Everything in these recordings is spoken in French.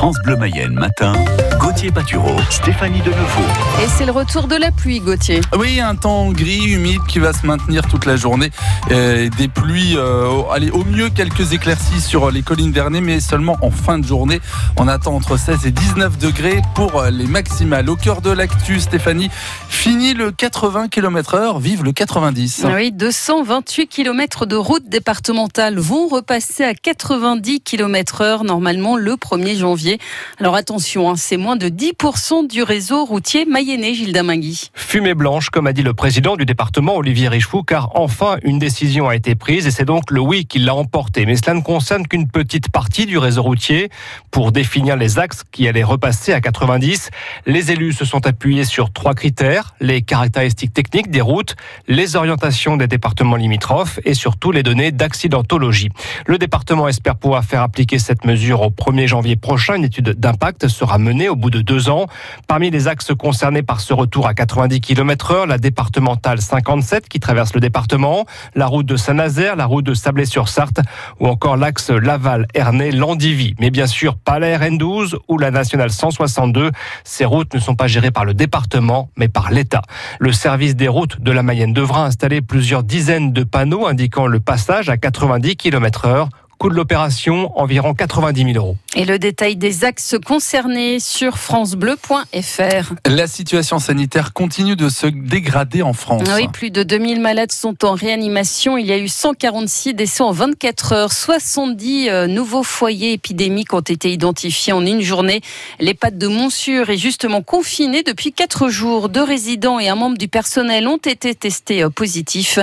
France Bleu Mayenne matin, Gauthier Patureau, Stéphanie Denevaux. Et c'est le retour de la pluie, Gauthier. Oui, un temps gris, humide qui va se maintenir toute la journée. Euh, des pluies, euh, allez, au mieux quelques éclaircies sur les collines dernières, mais seulement en fin de journée. On attend entre 16 et 19 degrés pour les maximales. Au cœur de l'actu, Stéphanie, fini le 80 km heure, vive le 90. Oui, 228 km de route départementale vont repasser à 90 km heure normalement le 1er janvier. Alors attention, hein, c'est moins de 10% du réseau routier mayennais, Gilles Damingui. Fumée blanche, comme a dit le président du département, Olivier Richefou, car enfin une décision a été prise et c'est donc le oui qui l'a emporté. Mais cela ne concerne qu'une petite partie du réseau routier. Pour définir les axes qui allaient repasser à 90, les élus se sont appuyés sur trois critères, les caractéristiques techniques des routes, les orientations des départements limitrophes et surtout les données d'accidentologie. Le département espère pouvoir faire appliquer cette mesure au 1er janvier prochain. Une étude d'impact sera menée au bout de deux ans. Parmi les axes concernés par ce retour à 90 km heure, la départementale 57 qui traverse le département, la route de Saint-Nazaire, la route de Sablé-sur-Sarthe ou encore l'axe Laval-Ernée-Landivy. Mais bien sûr, pas la RN12 ou la nationale 162. Ces routes ne sont pas gérées par le département, mais par l'État. Le service des routes de la Mayenne devra installer plusieurs dizaines de panneaux indiquant le passage à 90 km heure Coût de l'opération, environ 90 000 euros. Et le détail des axes concernés sur francebleu.fr. La situation sanitaire continue de se dégrader en France. Oui, plus de 2000 malades sont en réanimation. Il y a eu 146 décès en 24 heures. 70 euh, nouveaux foyers épidémiques ont été identifiés en une journée. L'EHPAD de Montsure est justement confiné depuis 4 jours. Deux résidents et un membre du personnel ont été testés euh, positifs.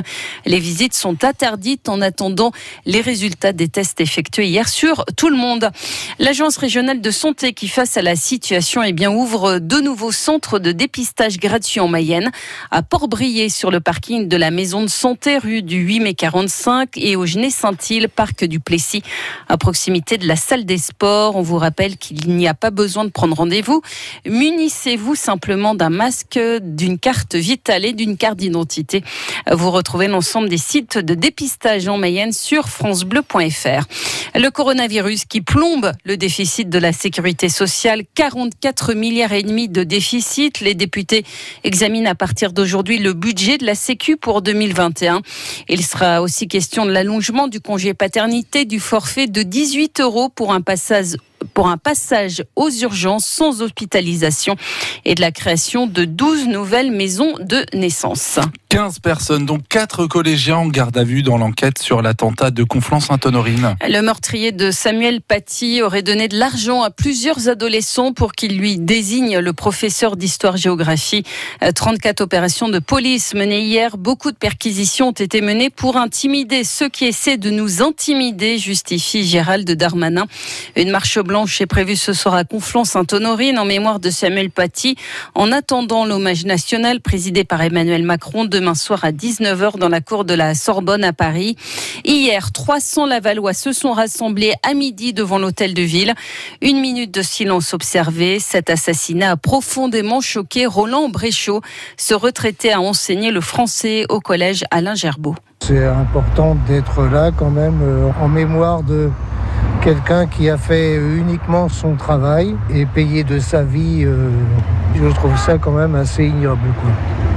Les visites sont interdites en attendant les résultats des tests effectué hier sur tout le monde. L'agence régionale de santé qui face à la situation eh bien, ouvre de nouveaux centres de dépistage gratuits en Mayenne à Port-Brié sur le parking de la maison de santé rue du 8 mai 45 et au Genet-Saint-Île parc du Plessis à proximité de la salle des sports. On vous rappelle qu'il n'y a pas besoin de prendre rendez-vous. Munissez-vous simplement d'un masque, d'une carte vitale et d'une carte d'identité. Vous retrouvez l'ensemble des sites de dépistage en Mayenne sur francebleu.fr. Le coronavirus qui plombe le déficit de la sécurité sociale, 44 milliards et demi de déficit. Les députés examinent à partir d'aujourd'hui le budget de la Sécu pour 2021. Il sera aussi question de l'allongement du congé paternité, du forfait de 18 euros pour un passage pour un passage aux urgences sans hospitalisation et de la création de 12 nouvelles maisons de naissance. 15 personnes, dont 4 collégiens en garde à vue dans l'enquête sur l'attentat de Conflans-Sainte-Honorine. Le meurtrier de Samuel Paty aurait donné de l'argent à plusieurs adolescents pour qu'ils lui désignent le professeur d'histoire-géographie. 34 opérations de police menées hier. Beaucoup de perquisitions ont été menées pour intimider ceux qui essaient de nous intimider, justifie Gérald Darmanin. Une marche blanche est prévue ce soir à Conflans-Sainte-Honorine en mémoire de Samuel Paty. En attendant l'hommage national présidé par Emmanuel Macron demain soir à 19h dans la cour de la Sorbonne à Paris. Hier, 300 Lavallois se sont rassemblés à midi devant l'hôtel de ville. Une minute de silence observé. Cet assassinat a profondément choqué Roland Bréchot. Ce retraité a enseigné le français au collège Alain Gerbeau. C'est important d'être là quand même euh, en mémoire de quelqu'un qui a fait uniquement son travail et payé de sa vie. Euh, je trouve ça quand même assez ignoble.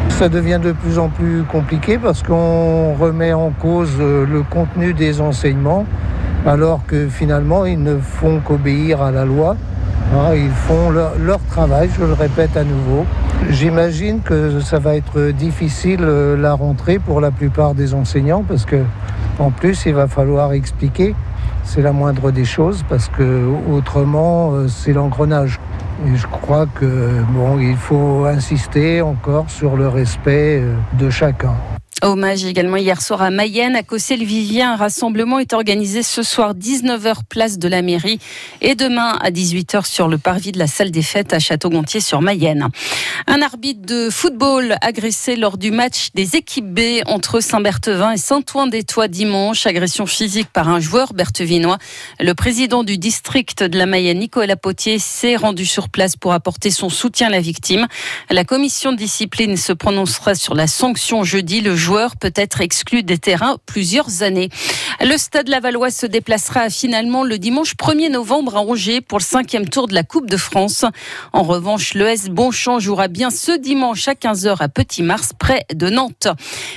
Ça devient de plus en plus compliqué parce qu'on remet en cause euh, le contenu des enseignements alors que finalement ils ne font qu'obéir à la loi. Hein, ils font leur, travail, je le répète à nouveau. J'imagine que ça va être difficile euh, la rentrée pour la plupart des enseignants parce que en plus il va falloir expliquer. C'est la moindre des choses parce que autrement euh, c'est l'engrenage. Et je crois que bon, il faut insister encore sur le respect euh, de chacun. Hommage également hier soir à Mayenne, à Cossé-le-Vivien. Un rassemblement est organisé ce soir 19h place de la mairie et demain à 18h sur le parvis de la salle des fêtes à Château-Gontier sur Mayenne. Un arbitre de football agressé lors du match des équipes B entre Saint-Berthevin et Saint-Ouen-des-Tois dimanche. Agression physique par un joueur berthevinois. Le président du district de la Mayenne, Nicolas Potier, s'est rendu sur place pour apporter son soutien à la victime. La commission de discipline se prononcera sur la sanction jeudi. Le joueur joueur peut être exclu des terrains plusieurs années. Le Stade Lavallois se déplacera finalement le dimanche 1er novembre à Angers pour le cinquième tour de la Coupe de France. En revanche, le S Bonchamp jouera bien ce dimanche à 15h à Petit Mars, près de Nantes.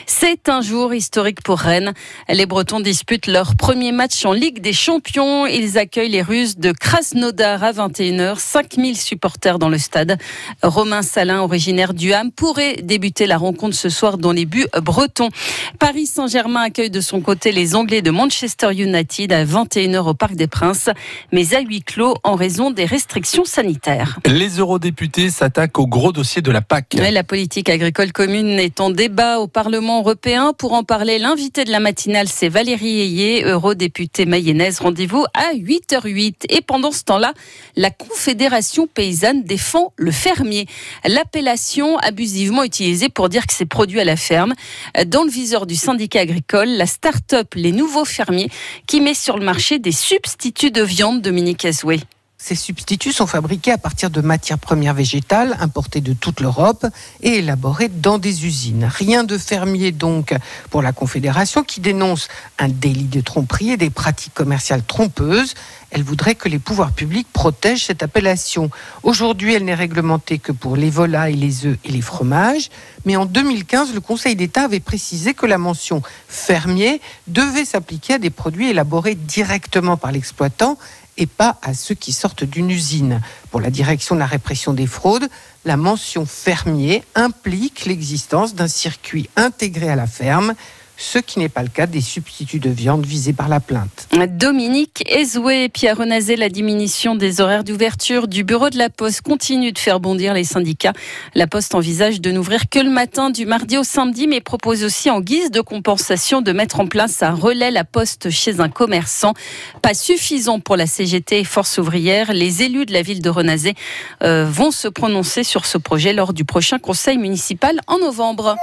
C'est un jour historique pour Rennes. Les Bretons disputent leur premier match en Ligue des Champions. Ils accueillent les Russes de Krasnodar à 21h. 5000 supporters dans le stade. Romain Salin, originaire du Ham, pourrait débuter la rencontre ce soir dans les buts bretons. Paris Saint-Germain accueille de son côté les Anglais de Manchester United à 21h au Parc des Princes, mais à huis clos en raison des restrictions sanitaires. Les eurodéputés s'attaquent au gros dossier de la PAC. la politique agricole commune est en débat au Parlement européen. Pour en parler, l'invité de la matinale, c'est Valérie Ayé, eurodéputée mayonnaise. Rendez-vous à 8h08. Et pendant ce temps-là, la Confédération paysanne défend le fermier. L'appellation abusivement utilisée pour dire que c'est produit à la ferme. Dans le viseur du syndicat agricole, la start-up Les Nouveaux Fermiers qui met sur le marché des substituts de viande, Dominique Azoué. Ces substituts sont fabriqués à partir de matières premières végétales importées de toute l'Europe et élaborés dans des usines. Rien de fermier donc pour la Confédération qui dénonce un délit de tromperie et des pratiques commerciales trompeuses. Elle voudrait que les pouvoirs publics protègent cette appellation. Aujourd'hui, elle n'est réglementée que pour les volailles, les œufs et les fromages. Mais en 2015, le Conseil d'État avait précisé que la mention fermier devait s'appliquer à des produits élaborés directement par l'exploitant et pas à ceux qui sortent d'une usine. Pour la direction de la répression des fraudes, la mention fermier implique l'existence d'un circuit intégré à la ferme ce qui n'est pas le cas des substituts de viande visés par la plainte. Dominique Ezoué, Pierre Renazé, la diminution des horaires d'ouverture du bureau de la Poste continue de faire bondir les syndicats. La Poste envisage de n'ouvrir que le matin du mardi au samedi, mais propose aussi en guise de compensation de mettre en place un relais la Poste chez un commerçant. Pas suffisant pour la CGT et Force ouvrière. Les élus de la ville de Renazé euh, vont se prononcer sur ce projet lors du prochain conseil municipal en novembre.